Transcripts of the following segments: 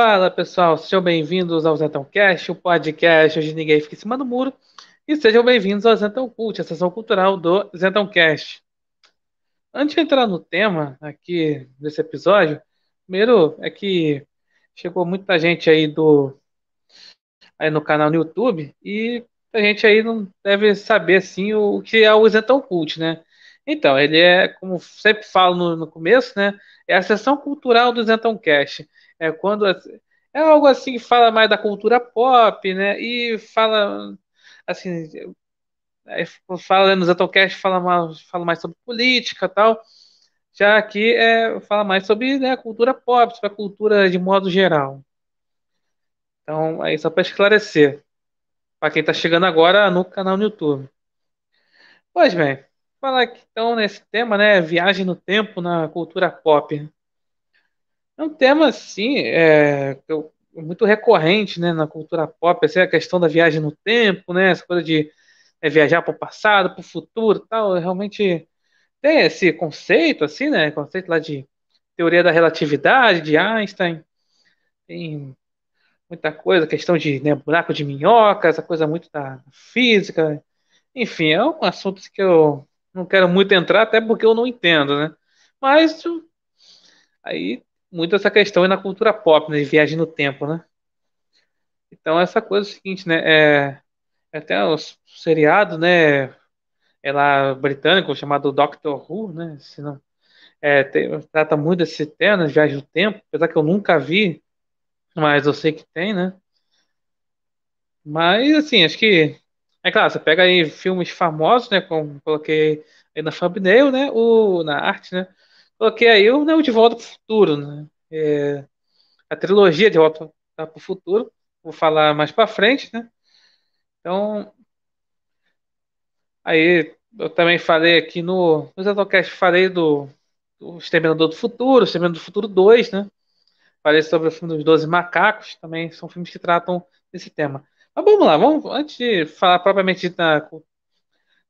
Fala pessoal, sejam bem-vindos ao Zentão Cast, o podcast onde ninguém fica em cima do muro. E sejam bem-vindos ao Zentão Cult, a sessão cultural do Zentão Cast. Antes de entrar no tema aqui desse episódio, primeiro é que chegou muita gente aí do aí no canal no YouTube e a gente aí não deve saber assim o, que é o Zentão Cult, né? Então, ele é, como sempre falo no, no começo, né? É a sessão cultural do Zentão Cast. É quando é algo assim que fala mais da cultura pop, né? E fala assim, fala no Zetocast fala mais, fala mais sobre política tal. Já aqui é, fala mais sobre né, cultura pop, sobre a cultura de modo geral. Então, aí só para esclarecer, para quem está chegando agora no canal no YouTube. Pois bem, falar aqui então nesse tema, né, viagem no tempo na cultura pop. É um tema, assim, é, muito recorrente né, na cultura pop, assim, a questão da viagem no tempo, né, essa coisa de é, viajar para o passado, para o futuro tal, realmente tem esse conceito, assim, né, conceito lá de teoria da relatividade, de Einstein, tem muita coisa, questão de né, buraco de minhoca, essa coisa muito da física, enfim, é um assunto que eu não quero muito entrar, até porque eu não entendo, né, mas aí muito essa questão na cultura pop, né, de viagem no tempo, né? Então essa coisa é o seguinte, né, é, é até o seriado, né, é lá britânico chamado Doctor Who, né, se não, é, tem, trata muito desse tema, né, viagem no tempo, apesar que eu nunca vi, mas eu sei que tem, né? Mas assim, acho que é claro, você pega aí filmes famosos, né, como coloquei aí na thumbnail, né, o na arte, né? Coloquei aí o, né, o De Volta para o Futuro, né? É, a trilogia De Volta para o Futuro. Vou falar mais para frente, né? Então, aí eu também falei aqui no, no Zetocast, falei do, do Exterminador do Futuro, Exterminador do Futuro 2, né? Falei sobre o filme dos Doze Macacos, também são filmes que tratam desse tema. Mas vamos lá, vamos, antes de falar propriamente da,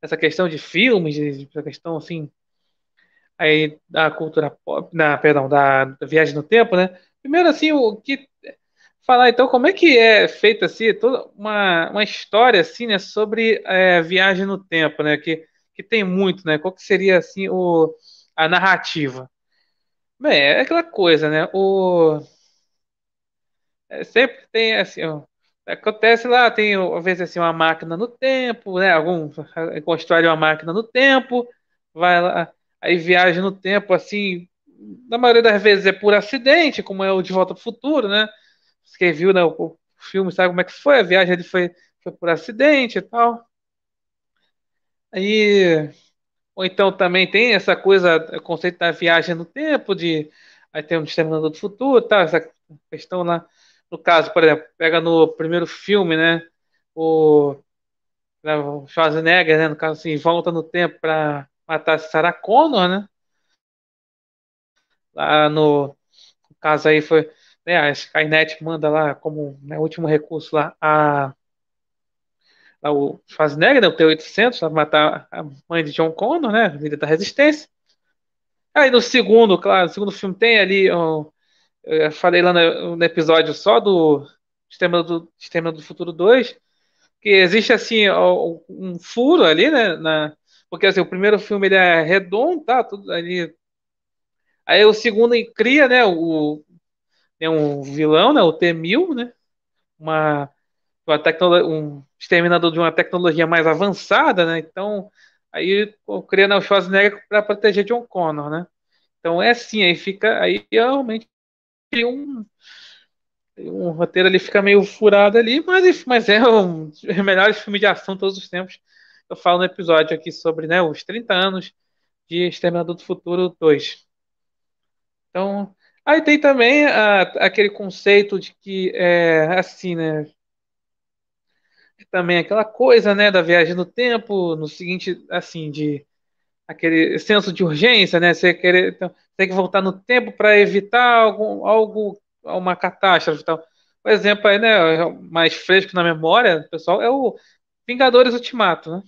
essa questão de filmes, de, de questão assim, aí da cultura pop, na, perdão, da, da, viagem no tempo, né? Primeiro, assim, o que falar então como é que é feita assim toda uma, uma história assim, né, sobre é, viagem no tempo, né? Que, que tem muito, né? Qual que seria assim o a narrativa? Bem, é aquela coisa, né? O é, sempre tem assim, ó, acontece lá, tem às vezes assim uma máquina no tempo, né? Algum constrói uma máquina no tempo, vai lá aí viaja no tempo, assim, na maioria das vezes é por acidente, como é o De Volta para o Futuro, né? Quem viu né, o filme sabe como é que foi, a viagem ele foi, foi por acidente e tal. Aí, ou então também tem essa coisa, o conceito da viagem no tempo, de aí tem um Exterminador do Futuro, tá? Essa questão lá, no caso, por exemplo, pega no primeiro filme, né? O, né, o Schwarzenegger, né? No caso assim, volta no tempo para matar Sarah Connor, né? Lá no, no caso aí foi, né, a Skynet manda lá como né, último recurso lá a o Schwarzenegger, né, o T-800, para matar a mãe de John Connor, né, líder da resistência. Aí no segundo, claro, no segundo filme tem ali, um, eu falei lá no, no, episódio só do Sistema do, Sistema do Futuro 2, que existe assim um furo ali, né, na, porque assim, o primeiro filme ele é redondo, tá? Tudo ali. Aí o segundo cria, né? O, é um vilão, né? O T-1000, né? Uma, uma tecnologia, um exterminador de uma tecnologia mais avançada, né? Então, aí cria né, o Schwarzenegger para proteger John Connor, né? Então é assim, aí fica, aí realmente um, um roteiro ali fica meio furado ali, mas, mas é um dos melhores filmes de ação de todos os tempos eu falo no episódio aqui sobre né, os 30 anos de Exterminador do Futuro 2. Então, aí tem também a, aquele conceito de que é assim, né? Também aquela coisa, né, da viagem no tempo, no seguinte, assim, de aquele senso de urgência, né? Você querer então, tem que voltar no tempo para evitar algum, algo, uma catástrofe, tal. Por exemplo, aí, né, mais fresco na memória, pessoal, é o Vingadores Ultimato, né?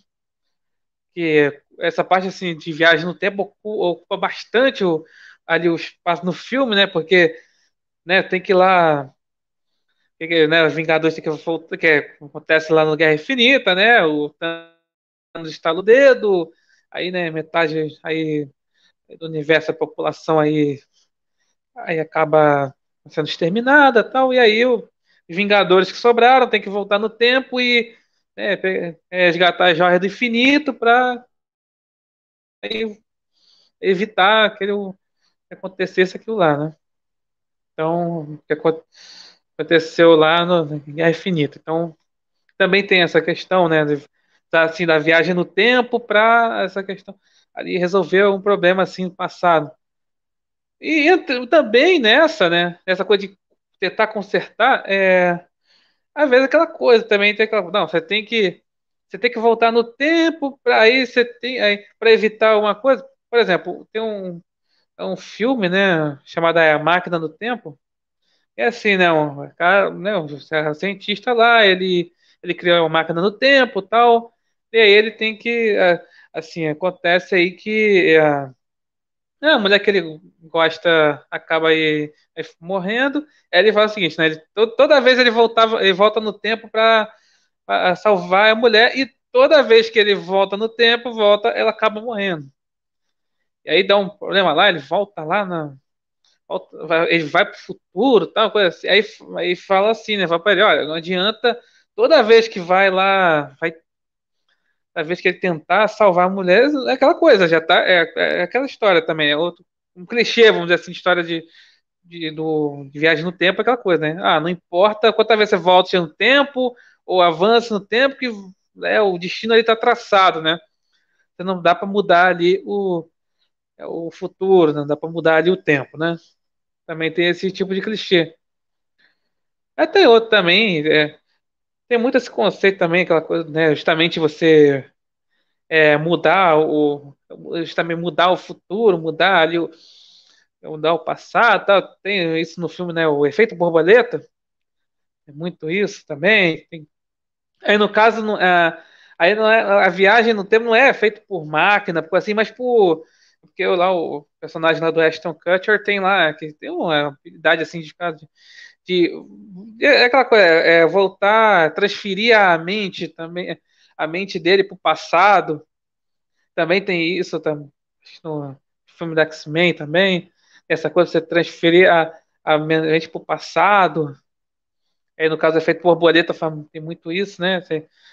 que essa parte assim de viagem no tempo ocupa bastante o, ali o espaço no filme, né? Porque né, tem que ir lá que, né, Vingadores que, que acontece lá no Guerra Infinita, né? O Thanos estala o dedo, aí, né, metade aí do universo, a população aí, aí acaba sendo exterminada tal, e aí os Vingadores que sobraram tem que voltar no tempo e é, é, resgatar as joias do infinito para evitar que acontecesse aquilo lá, né? Então, o que aconteceu lá no Guerra Infinita. Então, também tem essa questão, né? De, assim, da viagem no tempo para essa questão ali resolver um problema assim passado. E entra, também nessa, né? Essa coisa de tentar consertar, é, às vezes aquela coisa também tem aquela, não, você tem que você tem que voltar no tempo para aí você tem aí para evitar uma coisa. Por exemplo, tem um é um filme, né, chamado A Máquina do Tempo. É assim, né, um cara, né, um cientista lá, ele ele criou uma máquina do tempo, tal. E aí ele tem que é, assim, acontece aí que é, a mulher que ele gosta acaba aí, aí morrendo. Aí ele fala o seguinte, né? Ele, toda vez ele voltava, ele volta no tempo para salvar a mulher e toda vez que ele volta no tempo, volta, ela acaba morrendo. E aí dá um problema lá, ele volta lá na volta, vai, ele vai pro futuro, tal coisa assim. Aí, aí fala assim, né? Fala para ele, olha, não adianta toda vez que vai lá, vai a vez que ele tentar salvar a mulher, é aquela coisa, já tá. É, é aquela história também, é outro, um clichê, vamos dizer assim, história de, de, do, de viagem no tempo, é aquela coisa, né? Ah, não importa quantas vezes você volta no tempo, ou avança no tempo, que é, o destino ali tá traçado, né? Você não dá para mudar ali o, o futuro, não dá para mudar ali o tempo, né? Também tem esse tipo de clichê. Até outro também, é, tem muito esse conceito também, aquela coisa, né? Justamente você é, mudar o. Justamente mudar o futuro, mudar ali o. Mudar o passado, tá? tem isso no filme, né? O efeito borboleta. É muito isso também. Tem... Aí no caso, não, é, aí não é, a viagem no tempo não é feita por máquina, por assim, mas por porque lá o personagem lá do Ashton Kutcher tem lá que tem uma habilidade assim de, de é aquela coisa, é, voltar, transferir a mente também, a mente dele para o passado. Também tem isso também, no filme da X-Men também. Essa coisa de você transferir a, a mente para o passado. Aí, no caso, efeito borboleta tem muito isso, né?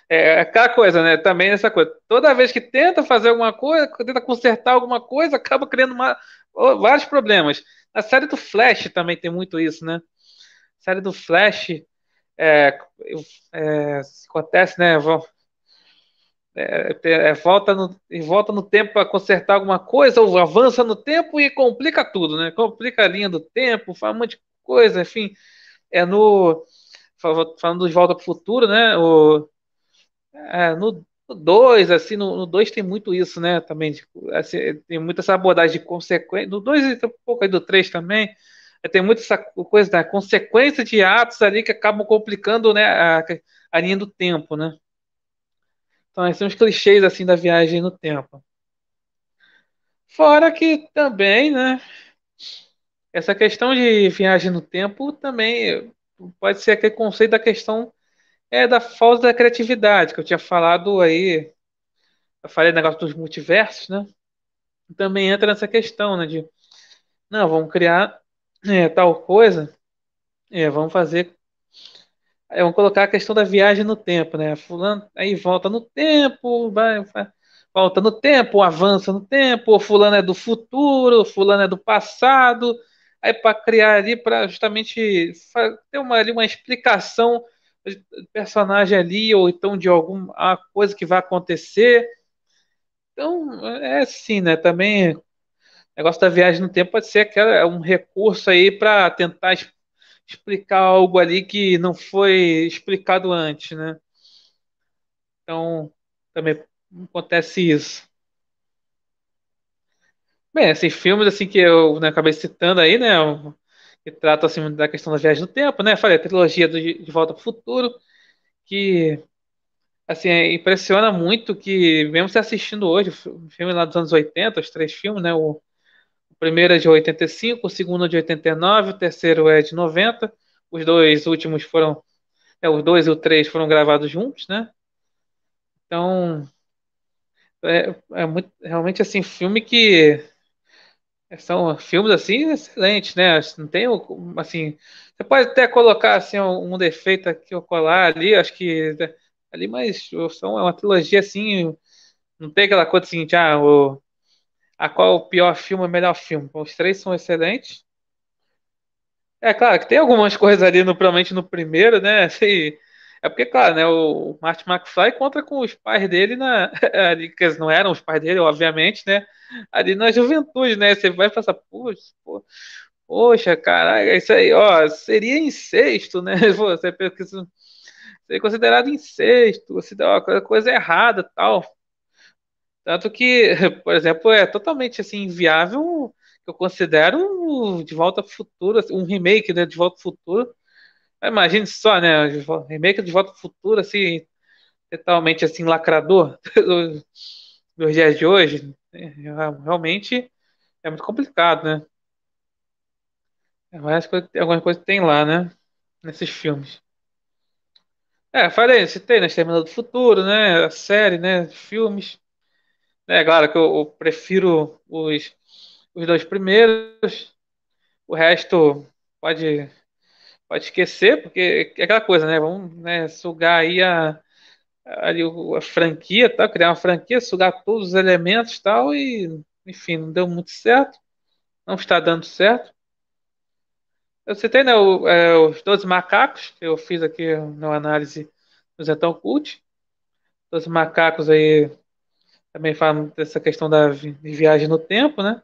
É, é aquela coisa, né? Também essa coisa. Toda vez que tenta fazer alguma coisa, tenta consertar alguma coisa, acaba criando uma, vários problemas. Na série do Flash também tem muito isso, né? Série do Flash é, é, acontece, né? É, é, volta, no, volta no tempo para consertar alguma coisa, ou avança no tempo e complica tudo, né? Complica a linha do tempo, faz um monte de coisa, enfim. É no. Falando de Volta para o Futuro, né? O, é, no 2, assim, no 2 tem muito isso, né? Também, assim, tem muita essa abordagem de consequência. No 2 e um pouco aí do 3 também tem muita essa coisa da consequência de atos ali que acabam complicando né, a, a linha do tempo, né? Então, esses são os clichês assim da viagem no tempo. Fora que também, né? Essa questão de viagem no tempo também pode ser aquele conceito da questão é da falta da criatividade que eu tinha falado aí. Eu falei negócio dos multiversos, né? Também entra nessa questão, né? De não, vamos criar é, tal coisa, é, vamos fazer. É, vamos colocar a questão da viagem no tempo, né? Fulano aí volta no tempo, vai, vai volta no tempo, avança no tempo, fulano é do futuro, fulano é do passado, aí para criar ali, para justamente ter uma, ali uma explicação do personagem ali, ou então de alguma coisa que vai acontecer. Então, é assim, né? Também negócio da viagem no tempo pode ser aquela, é um recurso aí para tentar explicar algo ali que não foi explicado antes, né? Então, também acontece isso. Bem, esses filmes assim que eu né, acabei citando aí, né, que tratam assim da questão da viagem no tempo, né? Falei a trilogia do, de Volta para o Futuro, que assim impressiona muito que mesmo se assistindo hoje, o filme lá dos anos 80, os três filmes, né, o primeiro é de 85, o segundo é de 89, o terceiro é de 90, os dois últimos foram. É, os dois e o três foram gravados juntos, né? Então. É, é muito, realmente assim, filme que. São filmes assim excelentes, né? Não tem assim. Você pode até colocar assim um defeito aqui ou colar ali, acho que ali, mas são é uma trilogia assim, não tem aquela coisa assim, ah, o, a qual é o pior filme, o melhor filme. Os três são excelentes. É claro que tem algumas coisas ali, no, provavelmente no primeiro, né? Assim, é porque, claro, né? O Martin McFly conta com os pais dele na. Ali, que não eram os pais dele, obviamente, né? Ali na juventude, né? Você vai pensar, poxa, pô, poxa, isso aí, ó, seria incesto, né? Você seria considerado incesto, você dá uma coisa errada tal. Tanto que, por exemplo, é totalmente assim inviável eu considero De Volta ao Futuro, assim, um remake né, de Volta ao Futuro. Imagine só, né? Remake de Volta ao Futuro, assim, totalmente assim, lacrador dos dias de hoje. É, realmente é muito complicado, né? É mais coisa, algumas coisas tem lá, né? Nesses filmes. É, falei, citei, né? Exterminador do Futuro, né? A série, né? Filmes. É claro que eu, eu prefiro os os dois primeiros, o resto pode pode esquecer, porque é aquela coisa, né? Vamos né, sugar aí a, ali a franquia, tá? criar uma franquia, sugar todos os elementos tal, e enfim, não deu muito certo, não está dando certo. Eu citei né, o, é, os 12 macacos, que eu fiz aqui na análise do Zetão Cult. 12 macacos aí também falam dessa questão da viagem no tempo, né?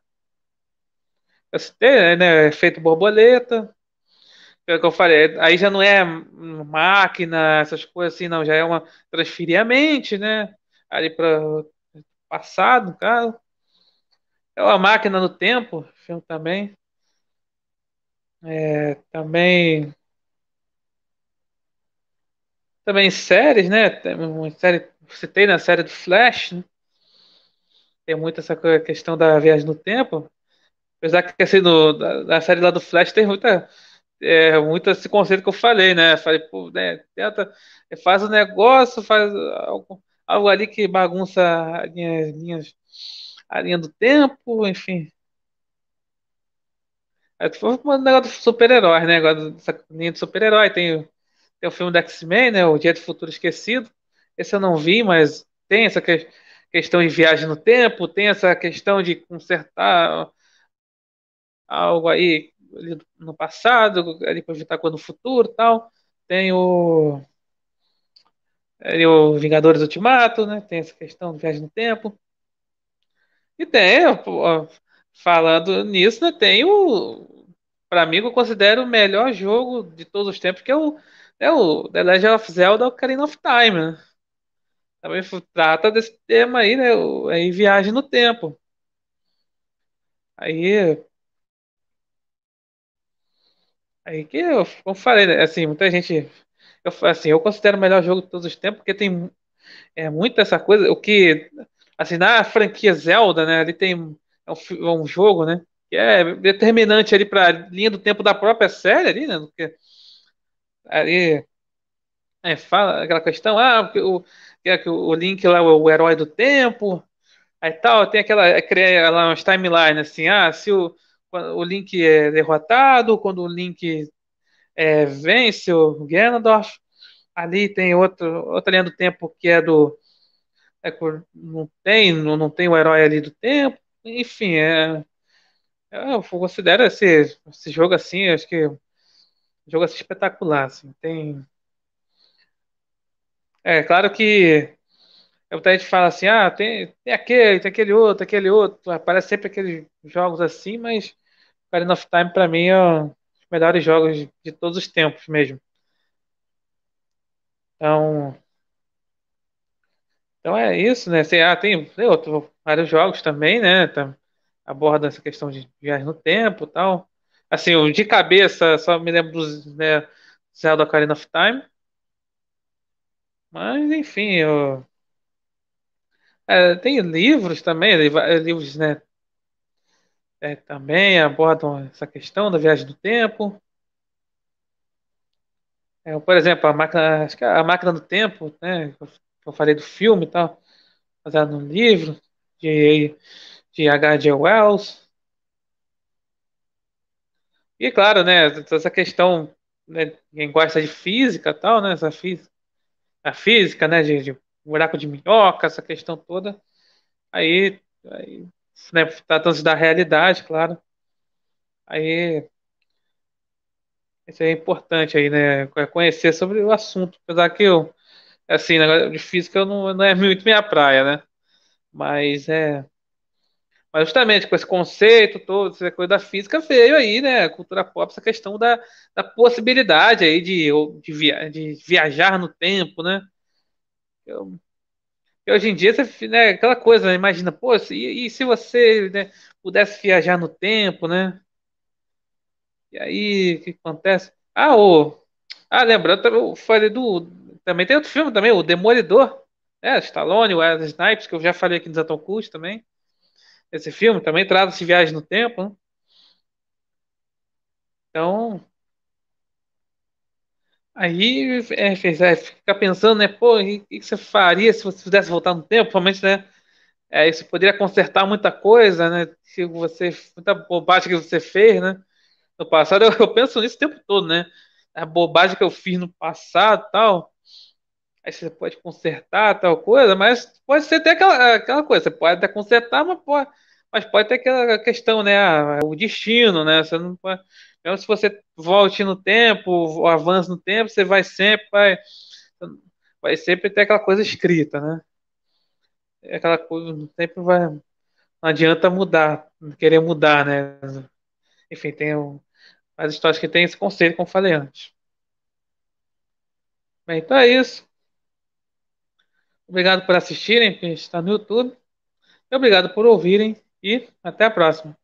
É, né, efeito borboleta. É o que eu falei, aí já não é máquina, essas coisas assim, não, já é uma transferir a mente, né? Ali para passado, cara. É uma máquina no tempo, filme também. É, também também séries, né? Uma série, citei na série do Flash, né? Tem muito essa questão da viagem no tempo. Apesar que assim, no, da, da série lá do Flash tem muita, é, muito esse conceito que eu falei, né? Falei, pô, né, tenta, faz o um negócio, faz algo, algo ali que bagunça a linha, linhas, a linha do tempo, enfim. É, foi um negócio de super-herói, né? Agora, dessa linha de super-herói. Tem, tem o filme do X-Men, né? O Dia do Futuro Esquecido. Esse eu não vi, mas tem essa que, questão de viagem no tempo, tem essa questão de consertar algo aí no passado, ali evitar quando no futuro tal. Tem o, ali, o Vingadores Ultimato, né? Tem essa questão de viagem no tempo. E tem, falando nisso, né, tem o. Para mim, eu considero o melhor jogo de todos os tempos, que é o, é o The Legend of Zelda Ocarina of Time, né? Também trata desse tema aí, né? O, aí viagem no tempo. Aí Aí que eu, como falei, né, assim, muita gente. Eu, assim, eu considero o melhor jogo de todos os tempos, porque tem é, muito essa coisa. O que. Assim, na franquia Zelda, né? Ali tem é um, é um jogo, né? Que é determinante ali para linha do tempo da própria série ali, né? Porque ali. É, fala aquela questão, ah, o, que o Link lá é o herói do tempo, aí tal, tem aquela, cria lá umas timelines assim, ah, se o, o Link é derrotado, quando o Link é, vence o Ganondorf. Ali tem outro, outra linha do tempo que é do. É, não, tem, não, não tem o herói ali do tempo. Enfim, é, é eu considero esse, esse jogo assim, acho que um jogo assim, espetacular. Assim, tem. É claro que muita gente fala assim, ah, tem, tem aquele, tem aquele outro, aquele outro. Aparece sempre aqueles jogos assim, mas Ocarina of Time, para mim, é um dos melhores jogos de todos os tempos mesmo. Então, então é isso, né? Assim, ah, tem, tem outro, vários jogos também, né? Tá, aborda essa questão de viagem no tempo tal. Assim, de cabeça, só me lembro dos né, Zelda Ocarina of Time. Mas, enfim, eu... É, tem livros também, livros, né? é, também abordam essa questão da viagem do tempo. É, por exemplo, a máquina, acho que a máquina do tempo, né? Eu falei do filme e tal, baseado no livro de, de H.G. Wells. E claro, né? Essa questão, né, quem gosta de física e tal, né? Essa física, a física, né? De, de buraco de minhoca, essa questão toda. Aí, aí né, tratando-se da realidade, claro. Aí isso é importante aí, né? Conhecer sobre o assunto. Apesar que eu, assim, negócio de física não, não é muito minha praia, né? Mas é. Mas justamente com esse conceito todo, essa coisa da física, veio aí, né? A cultura pop, essa questão da, da possibilidade aí de, de, via, de viajar no tempo, né? Eu, hoje em dia, você, né, aquela coisa, né? Imagina, pô, e, se você né, pudesse viajar no tempo, né? E aí, o que acontece? Ah, o. Ah, lembrando, eu falei do. Também tem outro filme também, o Demolidor. É, Stallone, o Wesley Snipes, que eu já falei aqui no Zaton Cult também. Esse filme também trata-se viagem no tempo, né? Então, aí é, fez, é, fica pensando, né? Pô, o que você faria se você pudesse voltar no tempo? Principalmente, né? É, isso poderia consertar muita coisa, né? Se você, muita bobagem que você fez, né? No passado, eu, eu penso nisso o tempo todo, né? A bobagem que eu fiz no passado tal. Aí você pode consertar tal coisa, mas pode ser até aquela, aquela coisa, você pode até consertar, mas pode, mas pode ter aquela questão, né? ah, O destino, né? Você não pode, mesmo se você volte no tempo, avance no tempo, você vai sempre, vai, vai sempre ter aquela coisa escrita, né? É Aquela coisa, sempre vai, não adianta mudar, querer mudar, né? Enfim, tem as histórias que tem esse conceito, como falei antes. Bem, então é isso. Obrigado por assistirem, que está no YouTube. E obrigado por ouvirem e até a próxima.